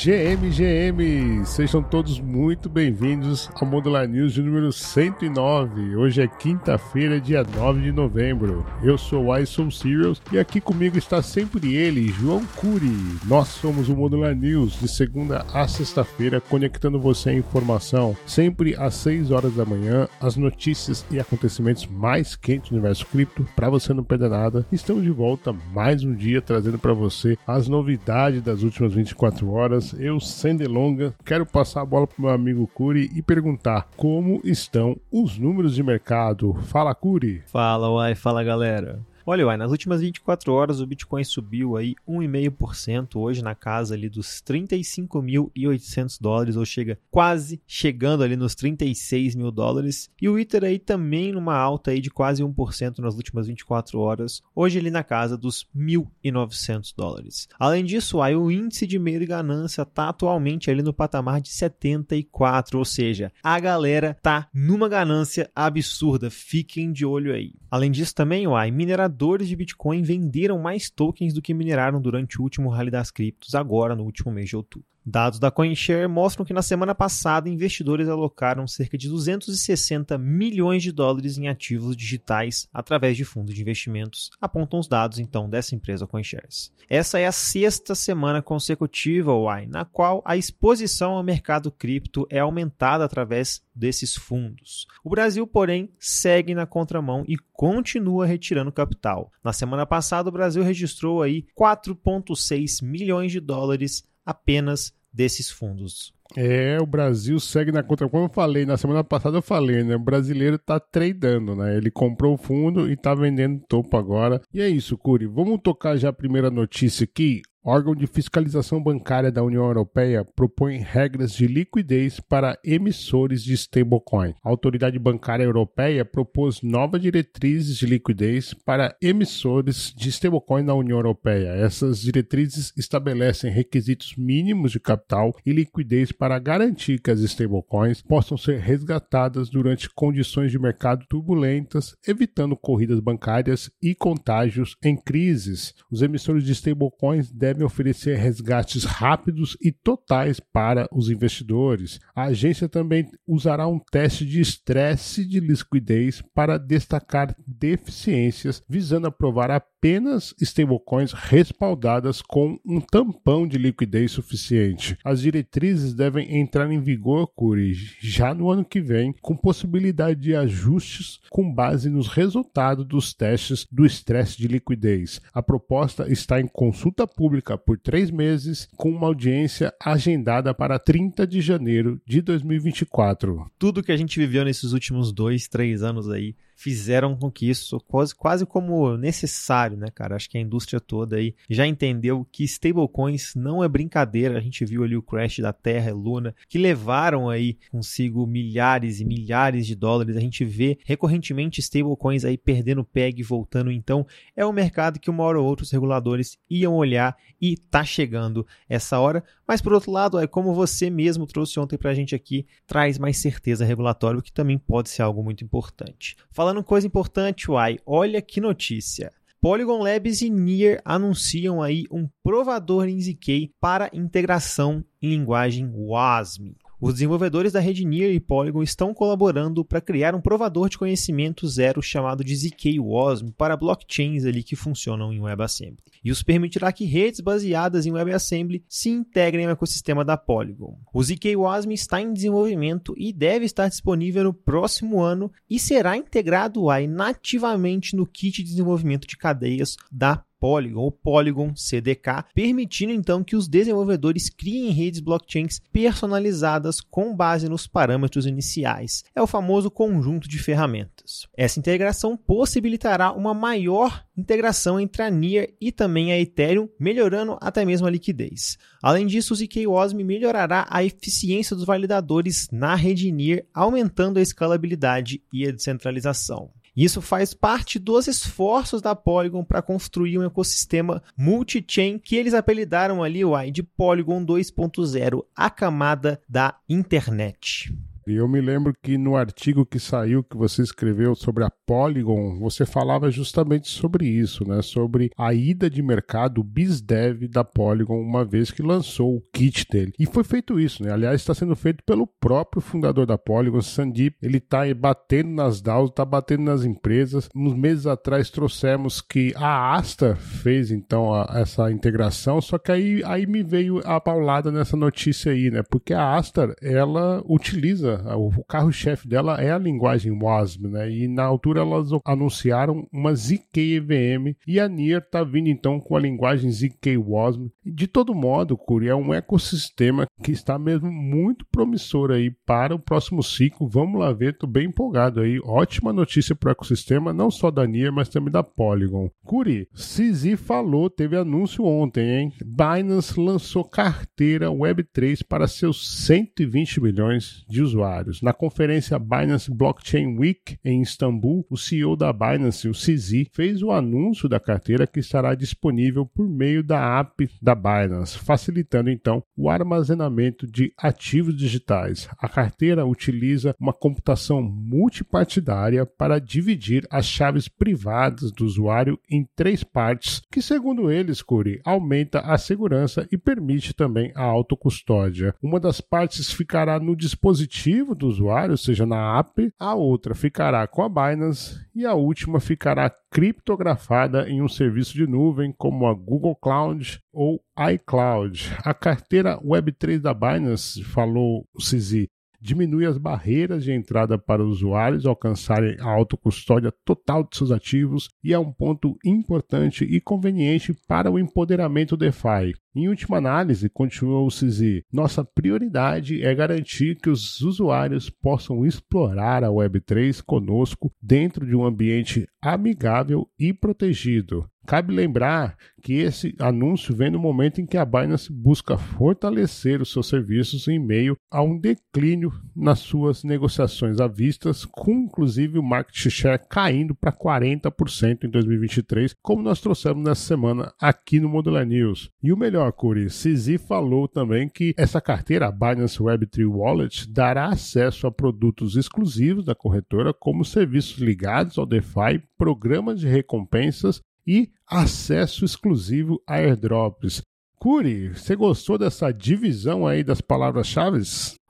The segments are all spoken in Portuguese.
GM, GM, sejam todos muito bem-vindos ao Modular News de número 109. Hoje é quinta-feira, dia 9 de novembro. Eu sou o iSoul Serials e aqui comigo está sempre ele, João Cury. Nós somos o Modular News de segunda a sexta-feira, conectando você à informação sempre às 6 horas da manhã, as notícias e acontecimentos mais quentes do universo cripto, para você não perder nada. Estamos de volta mais um dia trazendo para você as novidades das últimas 24 horas eu, sem delonga, quero passar a bola para meu amigo Curi e perguntar como estão os números de mercado. Fala, Curi! Fala, uai, fala galera. Olha, uai, nas últimas 24 horas o Bitcoin subiu aí 1,5%, hoje na casa ali dos 35.800 dólares, ou chega quase chegando ali nos 36 mil dólares. E o Ether aí também numa alta aí de quase 1% nas últimas 24 horas, hoje ali na casa dos 1.900 dólares. Além disso, aí o índice de medo e ganância está atualmente ali no patamar de 74, ou seja, a galera tá numa ganância absurda, fiquem de olho aí. Além disso também, uai, minerador mineradores de Bitcoin venderam mais tokens do que mineraram durante o último rally das criptos, agora no último mês de outubro. Dados da CoinShare mostram que na semana passada investidores alocaram cerca de 260 milhões de dólares em ativos digitais através de fundos de investimentos, apontam os dados então dessa empresa CoinShares. Essa é a sexta semana consecutiva, UAI, na qual a exposição ao mercado cripto é aumentada através desses fundos. O Brasil, porém, segue na contramão e continua retirando capital. Na semana passada, o Brasil registrou aí 4,6 milhões de dólares apenas desses fundos. É, o Brasil segue na conta. Como eu falei, na semana passada eu falei, né? O brasileiro tá tradando, né? Ele comprou o fundo e tá vendendo topo agora. E é isso, Curi. Vamos tocar já a primeira notícia aqui órgão de fiscalização bancária da União Europeia propõe regras de liquidez para emissores de stablecoin. A autoridade bancária europeia propôs novas diretrizes de liquidez para emissores de stablecoin na União Europeia. Essas diretrizes estabelecem requisitos mínimos de capital e liquidez para garantir que as stablecoins possam ser resgatadas durante condições de mercado turbulentas, evitando corridas bancárias e contágios em crises. Os emissores de stablecoins devem devem oferecer resgates rápidos e totais para os investidores. A agência também usará um teste de estresse de liquidez para destacar deficiências, visando aprovar apenas stablecoins respaldadas com um tampão de liquidez suficiente. As diretrizes devem entrar em vigor, Curi, já no ano que vem, com possibilidade de ajustes com base nos resultados dos testes do estresse de liquidez. A proposta está em consulta pública por três meses, com uma audiência agendada para 30 de janeiro de 2024. Tudo que a gente viveu nesses últimos dois, três anos aí fizeram com que isso quase, quase como necessário, né, cara? Acho que a indústria toda aí já entendeu que stablecoins não é brincadeira. A gente viu ali o crash da Terra, Luna, que levaram aí consigo milhares e milhares de dólares. A gente vê recorrentemente stablecoins aí perdendo peg e voltando. Então, é um mercado que uma hora ou outra os reguladores iam olhar e tá chegando essa hora. Mas por outro lado, é como você mesmo trouxe ontem pra gente aqui, traz mais certeza regulatória, o que também pode ser algo muito importante. Falando coisa importante, Uai, olha que notícia. Polygon Labs e Near anunciam aí um provador em ZK para integração em linguagem WASM. Os desenvolvedores da rede Near e Polygon estão colaborando para criar um provador de conhecimento zero chamado de ZK-WASM para blockchains ali que funcionam em WebAssembly. Os permitirá que redes baseadas em WebAssembly se integrem ao ecossistema da Polygon. O ZK-WASM está em desenvolvimento e deve estar disponível no próximo ano e será integrado aí nativamente no kit de desenvolvimento de cadeias da Polygon ou Polygon CDK, permitindo então que os desenvolvedores criem redes blockchains personalizadas com base nos parâmetros iniciais. É o famoso conjunto de ferramentas. Essa integração possibilitará uma maior integração entre a NIR e também a Ethereum, melhorando até mesmo a liquidez. Além disso, o ZK-WASM melhorará a eficiência dos validadores na rede NIR, aumentando a escalabilidade e a descentralização. Isso faz parte dos esforços da Polygon para construir um ecossistema multi-chain que eles apelidaram ali uai, de Polygon 2.0, a camada da internet. E eu me lembro que no artigo que saiu, que você escreveu sobre a Polygon, você falava justamente sobre isso, né? Sobre a ida de mercado, BizDev da Polygon, uma vez que lançou o kit dele. E foi feito isso, né? Aliás, está sendo feito pelo próprio fundador da Polygon, Sandeep. Ele está batendo nas DAOs, está batendo nas empresas. Uns meses atrás trouxemos que a Asta fez então a, essa integração, só que aí, aí me veio a paulada nessa notícia aí, né? Porque a Astar, ela utiliza, o carro-chefe dela é a linguagem WASM, né? E na altura elas anunciaram uma ZK EVM e a Nier tá vindo então com a linguagem ZK WASM. De todo modo, Curi, é um ecossistema que está mesmo muito promissor aí para o próximo ciclo. Vamos lá ver, tô bem empolgado aí. Ótima notícia para o ecossistema, não só da Nier, mas também da Polygon. Curi, CZ falou, teve anúncio ontem, hein? Binance lançou carteira Web3 para seus 120 milhões de usuários. Na conferência Binance Blockchain Week em Istambul, o CEO da Binance, o CZ, fez o anúncio da carteira que estará disponível por meio da app da Binance, facilitando então o armazenamento de ativos digitais. A carteira utiliza uma computação multipartidária para dividir as chaves privadas do usuário em três partes, que segundo eles, Curi, aumenta a segurança e permite também a autocustódia. Uma das partes ficará no dispositivo do usuário, ou seja, na app, a outra ficará com a Binance e a última ficará criptografada em um serviço de nuvem como a Google Cloud ou iCloud. A carteira Web3 da Binance, falou o Cizi, diminui as barreiras de entrada para os usuários alcançarem a autocustódia total de seus ativos e é um ponto importante e conveniente para o empoderamento DeFi. Em última análise, continuou o CZ, nossa prioridade é garantir que os usuários possam explorar a Web3 conosco dentro de um ambiente amigável e protegido. Cabe lembrar que esse anúncio vem no momento em que a Binance busca fortalecer os seus serviços em meio a um declínio nas suas negociações à vista, com inclusive o market share caindo para 40% em 2023, como nós trouxemos nessa semana aqui no Modular News. E o melhor, Curi, Cizi falou também que essa carteira, a Binance Web3 Wallet, dará acesso a produtos exclusivos da corretora, como serviços ligados ao DeFi, programas de recompensas e acesso exclusivo a airdrops. Curi, você gostou dessa divisão aí das palavras-chave?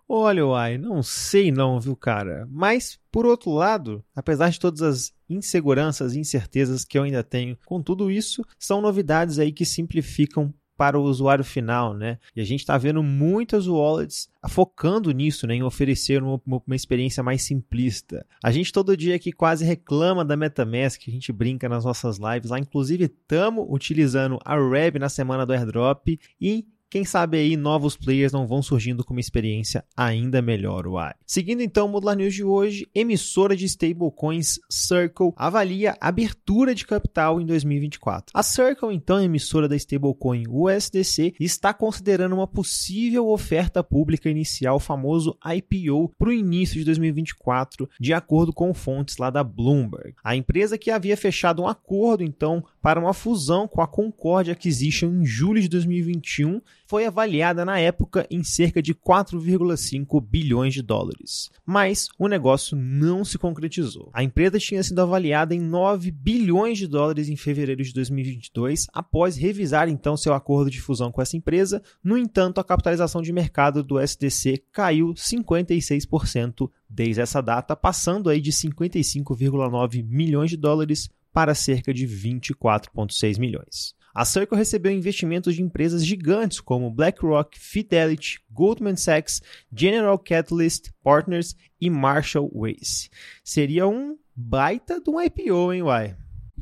Olha, Uai, não sei não, viu, cara? Mas, por outro lado, apesar de todas as inseguranças e incertezas que eu ainda tenho com tudo isso, são novidades aí que simplificam para o usuário final, né? E a gente está vendo muitas wallets focando nisso, né, em oferecer uma, uma, experiência mais simplista. A gente todo dia aqui quase reclama da MetaMask, a gente brinca nas nossas lives lá, inclusive estamos utilizando a Reb na semana do airdrop e quem sabe aí novos players não vão surgindo com uma experiência ainda melhor, uai. Seguindo então o Modular News de hoje, emissora de stablecoins Circle avalia abertura de capital em 2024. A Circle, então, emissora da stablecoin USDC, está considerando uma possível oferta pública inicial, famoso IPO, para o início de 2024, de acordo com fontes lá da Bloomberg. A empresa que havia fechado um acordo, então, para uma fusão com a Concord Acquisition em julho de 2021 foi avaliada na época em cerca de 4,5 bilhões de dólares. Mas o negócio não se concretizou. A empresa tinha sido avaliada em 9 bilhões de dólares em fevereiro de 2022, após revisar então seu acordo de fusão com essa empresa. No entanto, a capitalização de mercado do SDC caiu 56% desde essa data, passando aí de 55,9 milhões de dólares para cerca de 24,6 milhões. A Circle recebeu investimentos de empresas gigantes como BlackRock, Fidelity, Goldman Sachs, General Catalyst Partners e Marshall Wace. Seria um baita de um IPO, hein, Uai?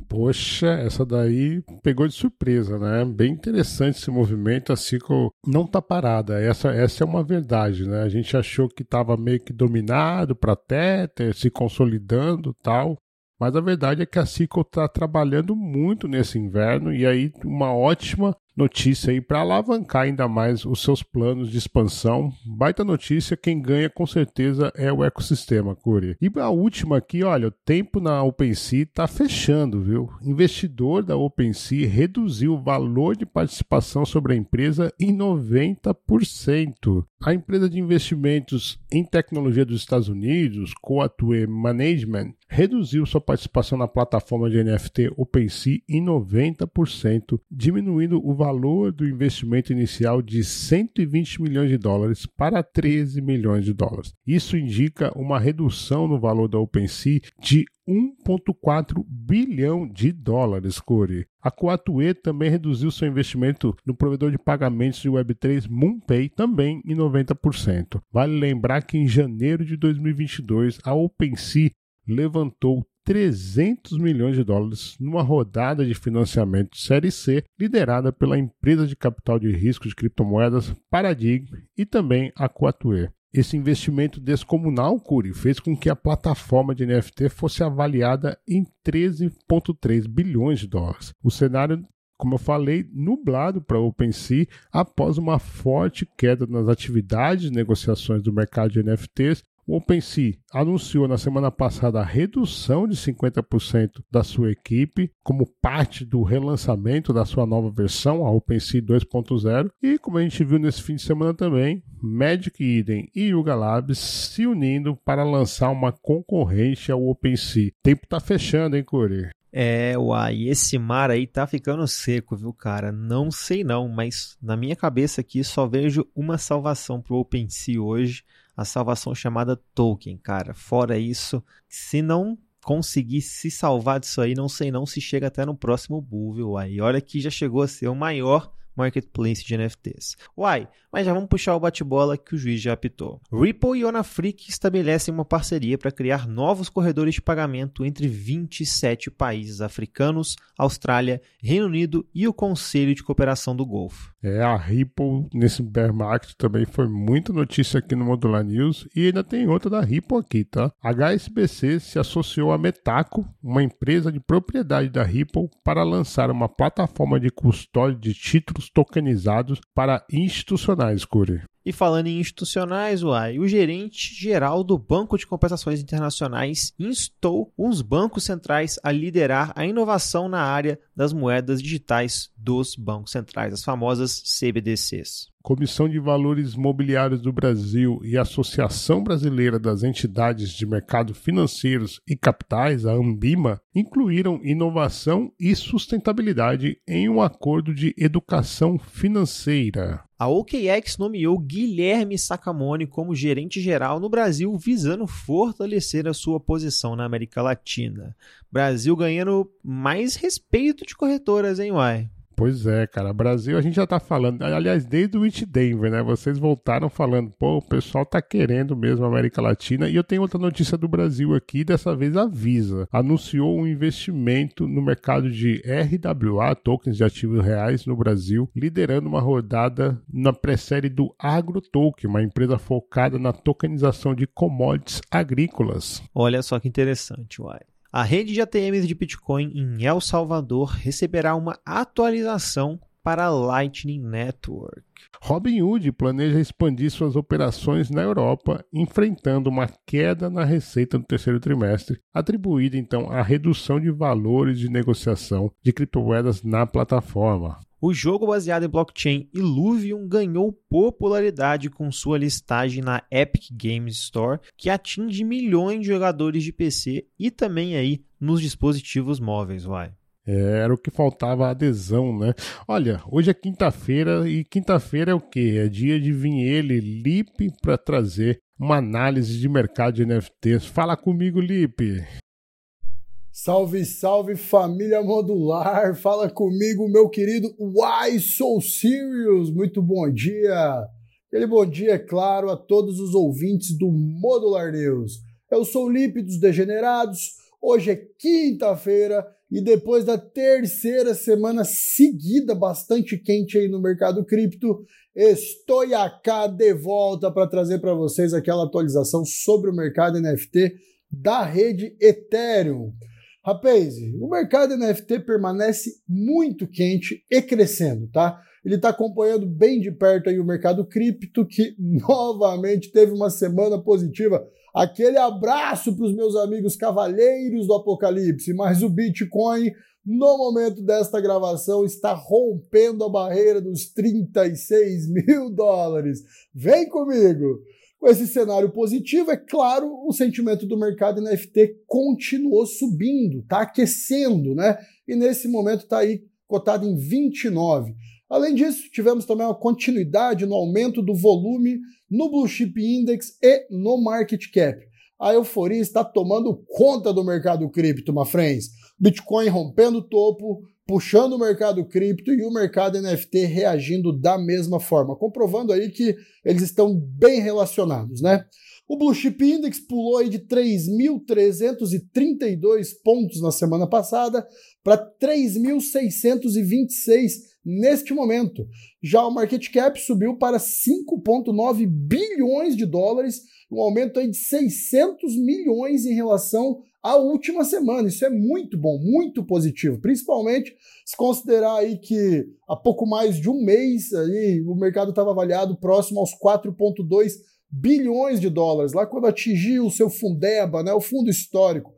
Poxa, essa daí pegou de surpresa, né? Bem interessante esse movimento. A Circle não tá parada. Essa, essa é uma verdade, né? A gente achou que estava meio que dominado para Tether, se consolidando tal. Mas a verdade é que a Cico está trabalhando muito nesse inverno e aí uma ótima notícia aí para alavancar ainda mais os seus planos de expansão. Baita notícia, quem ganha com certeza é o ecossistema, Curi. E a última aqui, olha, o tempo na OpenSea está fechando, viu? Investidor da OpenSea reduziu o valor de participação sobre a empresa em 90%. A empresa de investimentos em tecnologia dos Estados Unidos, Coatue Management, reduziu sua participação na plataforma de NFT OpenSea em 90%, diminuindo o valor do investimento inicial de 120 milhões de dólares para 13 milhões de dólares. Isso indica uma redução no valor da OpenSea de 1,4 bilhão de dólares, Corey. A Coatue também reduziu seu investimento no provedor de pagamentos de Web3 MoonPay também em 90%. Vale lembrar que em janeiro de 2022 a OpenSea levantou 300 milhões de dólares numa rodada de financiamento Série C liderada pela empresa de capital de risco de criptomoedas Paradigm e também a Coatue. Esse investimento descomunal, Curi, fez com que a plataforma de NFT fosse avaliada em 13,3 bilhões de dólares. O cenário como eu falei, nublado para a OpenSea após uma forte queda nas atividades de negociações do mercado de NFTs o OpenSea anunciou na semana passada a redução de 50% da sua equipe como parte do relançamento da sua nova versão, a OpenSea 2.0. E como a gente viu nesse fim de semana também, Magic Eden e Yuga Labs se unindo para lançar uma concorrente ao OpenSea. O tempo tá fechando, hein, Corey? É, uai, esse mar aí tá ficando seco, viu, cara? Não sei não, mas na minha cabeça aqui só vejo uma salvação pro OpenSea hoje a salvação chamada Tolkien, cara. Fora isso, se não conseguir se salvar disso aí, não sei não se chega até no próximo Bull, viu? Aí olha que já chegou a ser o maior marketplace de NFTs. Uai, mas já vamos puxar o bate-bola que o juiz já apitou. Ripple e Onafric estabelecem uma parceria para criar novos corredores de pagamento entre 27 países africanos, Austrália, Reino Unido e o Conselho de Cooperação do Golfo. É, a Ripple nesse bear market também foi muita notícia aqui no Modular News e ainda tem outra da Ripple aqui, tá? A HSBC se associou a Metaco, uma empresa de propriedade da Ripple, para lançar uma plataforma de custódia de títulos tokenizados para institucionais, Curi. E falando em institucionais, uai, o gerente geral do Banco de Compensações Internacionais instou os bancos centrais a liderar a inovação na área das moedas digitais dos bancos centrais, as famosas CBDCs. Comissão de Valores Mobiliários do Brasil e Associação Brasileira das Entidades de Mercado Financeiros e Capitais, a Ambima, incluíram inovação e sustentabilidade em um acordo de educação financeira. A OKX nomeou Guilherme Sacamone como gerente geral no Brasil, visando fortalecer a sua posição na América Latina. Brasil ganhando mais respeito de corretoras, hein, Uai? Pois é, cara. Brasil, a gente já tá falando. Aliás, desde o It Denver, né? Vocês voltaram falando, pô, o pessoal tá querendo mesmo a América Latina. E eu tenho outra notícia do Brasil aqui, dessa vez a Visa. Anunciou um investimento no mercado de RWA, tokens de ativos reais, no Brasil, liderando uma rodada na pré-série do AgroToken, uma empresa focada na tokenização de commodities agrícolas. Olha só que interessante, uai. A rede de ATMs de Bitcoin em El Salvador receberá uma atualização para a Lightning Network. Robinhood planeja expandir suas operações na Europa, enfrentando uma queda na receita no terceiro trimestre, atribuída então à redução de valores de negociação de criptomoedas na plataforma. O jogo baseado em blockchain Illuvium ganhou popularidade com sua listagem na Epic Games Store, que atinge milhões de jogadores de PC e também aí nos dispositivos móveis, vai. É, era o que faltava adesão, né? Olha, hoje é quinta-feira e quinta-feira é o quê? É dia de vir ele, Lipe, para trazer uma análise de mercado de NFTs. Fala comigo, Lipe. Salve, salve família modular! Fala comigo, meu querido Why So Serious! Muito bom dia! Aquele bom dia, é claro, a todos os ouvintes do Modular News. Eu sou o Lipe dos Degenerados, hoje é quinta-feira e depois da terceira semana seguida bastante quente aí no mercado cripto, estou aqui de volta para trazer para vocês aquela atualização sobre o mercado NFT da rede Ethereum. Rapaz, o mercado NFT permanece muito quente e crescendo, tá? Ele está acompanhando bem de perto aí o mercado cripto, que novamente teve uma semana positiva. Aquele abraço para os meus amigos cavaleiros do apocalipse, mas o Bitcoin no momento desta gravação, está rompendo a barreira dos 36 mil dólares. Vem comigo! Com esse cenário positivo, é claro, o sentimento do mercado NFT continuou subindo, está aquecendo, né? E nesse momento está aí cotado em 29. Além disso, tivemos também uma continuidade no aumento do volume no Blue Chip Index e no Market Cap. A euforia está tomando conta do mercado cripto, my friends. Bitcoin rompendo o topo, puxando o mercado cripto e o mercado NFT reagindo da mesma forma, comprovando aí que eles estão bem relacionados, né? O Blue Chip Index pulou aí de 3.332 pontos na semana passada para 3.626 neste momento. Já o market cap subiu para 5.9 bilhões de dólares, um aumento aí de 600 milhões em relação à última semana. Isso é muito bom, muito positivo, principalmente se considerar aí que há pouco mais de um mês aí o mercado estava avaliado próximo aos 4.2 bilhões de dólares, lá quando atingiu o seu Fundeba, né, o fundo histórico.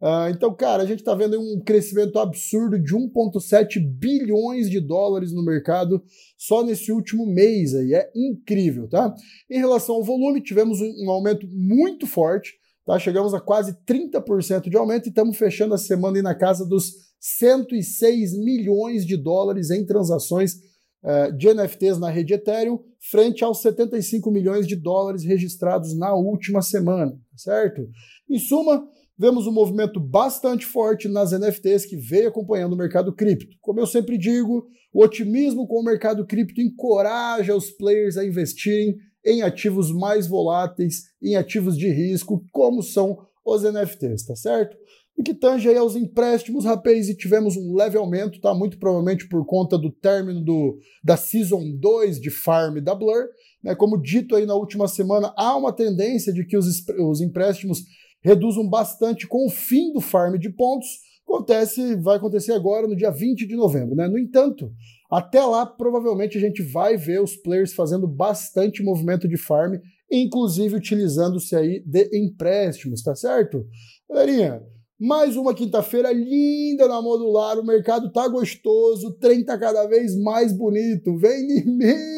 Uh, então, cara, a gente está vendo um crescimento absurdo de 1,7 bilhões de dólares no mercado só nesse último mês aí. É incrível, tá? Em relação ao volume, tivemos um aumento muito forte, tá? Chegamos a quase 30% de aumento e estamos fechando a semana na casa dos 106 milhões de dólares em transações uh, de NFTs na rede Ethereum, frente aos 75 milhões de dólares registrados na última semana, certo? Em suma, vemos um movimento bastante forte nas NFTs que veio acompanhando o mercado cripto. Como eu sempre digo, o otimismo com o mercado cripto encoraja os players a investirem em ativos mais voláteis, em ativos de risco, como são os NFTs, tá certo? E que tange aí aos empréstimos, rapaz, e tivemos um leve aumento, tá? Muito provavelmente por conta do término do, da Season 2 de Farm da Blur. Né? Como dito aí na última semana, há uma tendência de que os, os empréstimos reduzam bastante com o fim do farm de pontos. Acontece, vai acontecer agora no dia 20 de novembro, né? No entanto, até lá provavelmente a gente vai ver os players fazendo bastante movimento de farm, inclusive utilizando-se aí de empréstimos, tá certo? Galerinha, mais uma quinta-feira linda na modular, o mercado tá gostoso, o trem tá cada vez mais bonito. Vem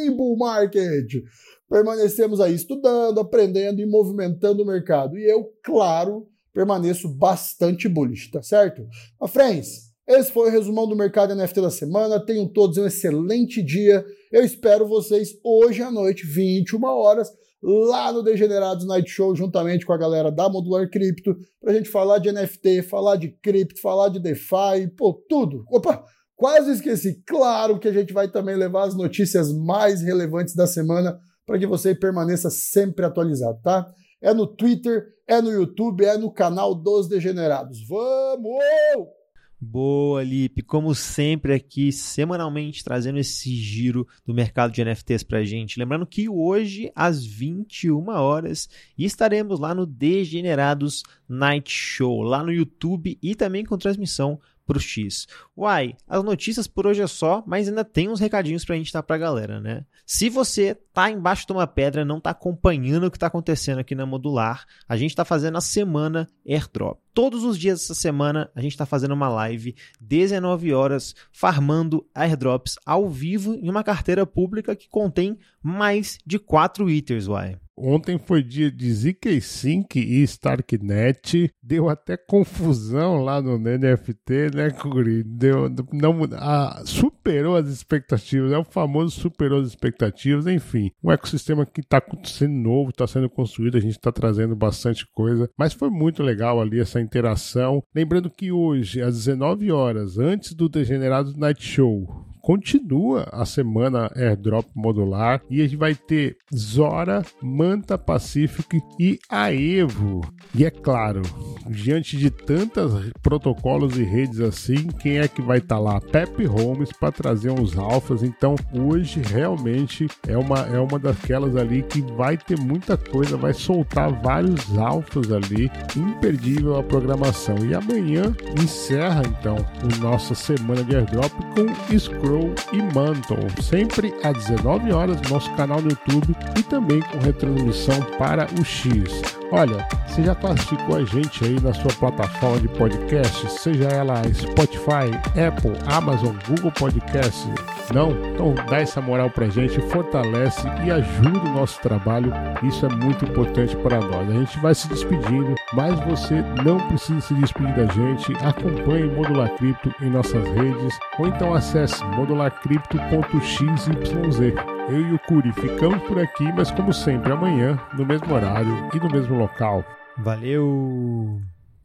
em bull market permanecemos aí estudando, aprendendo e movimentando o mercado. E eu, claro, permaneço bastante bullish, tá certo? Mas, friends, esse foi o resumão do mercado NFT da semana. Tenham todos um excelente dia. Eu espero vocês hoje à noite, 21 horas, lá no Degenerados Night Show, juntamente com a galera da Modular Crypto, pra gente falar de NFT, falar de cripto, falar de DeFi, pô, tudo. Opa, quase esqueci. Claro que a gente vai também levar as notícias mais relevantes da semana para que você permaneça sempre atualizado, tá? É no Twitter, é no YouTube, é no canal dos Degenerados. Vamos! Boa, Lipe. Como sempre aqui, semanalmente, trazendo esse giro do mercado de NFTs pra gente. Lembrando que hoje, às 21 horas, estaremos lá no Degenerados Night Show, lá no YouTube e também com transmissão pro X. Uai, as notícias por hoje é só, mas ainda tem uns recadinhos pra gente dar pra galera, né? Se você tá embaixo de uma pedra, não tá acompanhando o que tá acontecendo aqui na Modular, a gente tá fazendo a semana Airdrop. Todos os dias dessa semana a gente tá fazendo uma live 19 horas farmando airdrops ao vivo em uma carteira pública que contém mais de 4 Ethers, uai. Ontem foi dia de ZK Sync e Starknet. Deu até confusão lá no NFT, né, Curi? Deu, não, superou as expectativas. É o famoso superou as expectativas. Enfim, um ecossistema que está sendo novo, está sendo construído. A gente está trazendo bastante coisa. Mas foi muito legal ali essa interação. Lembrando que hoje, às 19 horas, antes do Degenerado Night Show, continua a semana airdrop modular e a gente vai ter Zora, Manta Pacific e Aevo. E é claro, diante de tantos protocolos e redes assim, quem é que vai estar tá lá? Pepe Holmes para trazer uns alfas. Então hoje realmente é uma, é uma daquelas ali que vai ter muita coisa, vai soltar vários alfas ali, imperdível a programação. E amanhã encerra então a nossa semana de airdrop com Scroll e Mantle, sempre às 19 horas no nosso canal no YouTube e também com retransmissão para o X. Olha, você já classificou a gente aí na sua plataforma de podcast, seja ela Spotify, Apple, Amazon, Google Podcast? Não? Então dá essa moral pra gente, fortalece e ajuda o nosso trabalho. Isso é muito importante para nós. A gente vai se despedindo, mas você não precisa se despedir da gente. Acompanhe Modular Cripto em nossas redes ou então acesse modularcrypto.xyz. Eu e o Curi ficamos por aqui, mas como sempre, amanhã, no mesmo horário e no mesmo local. Valeu!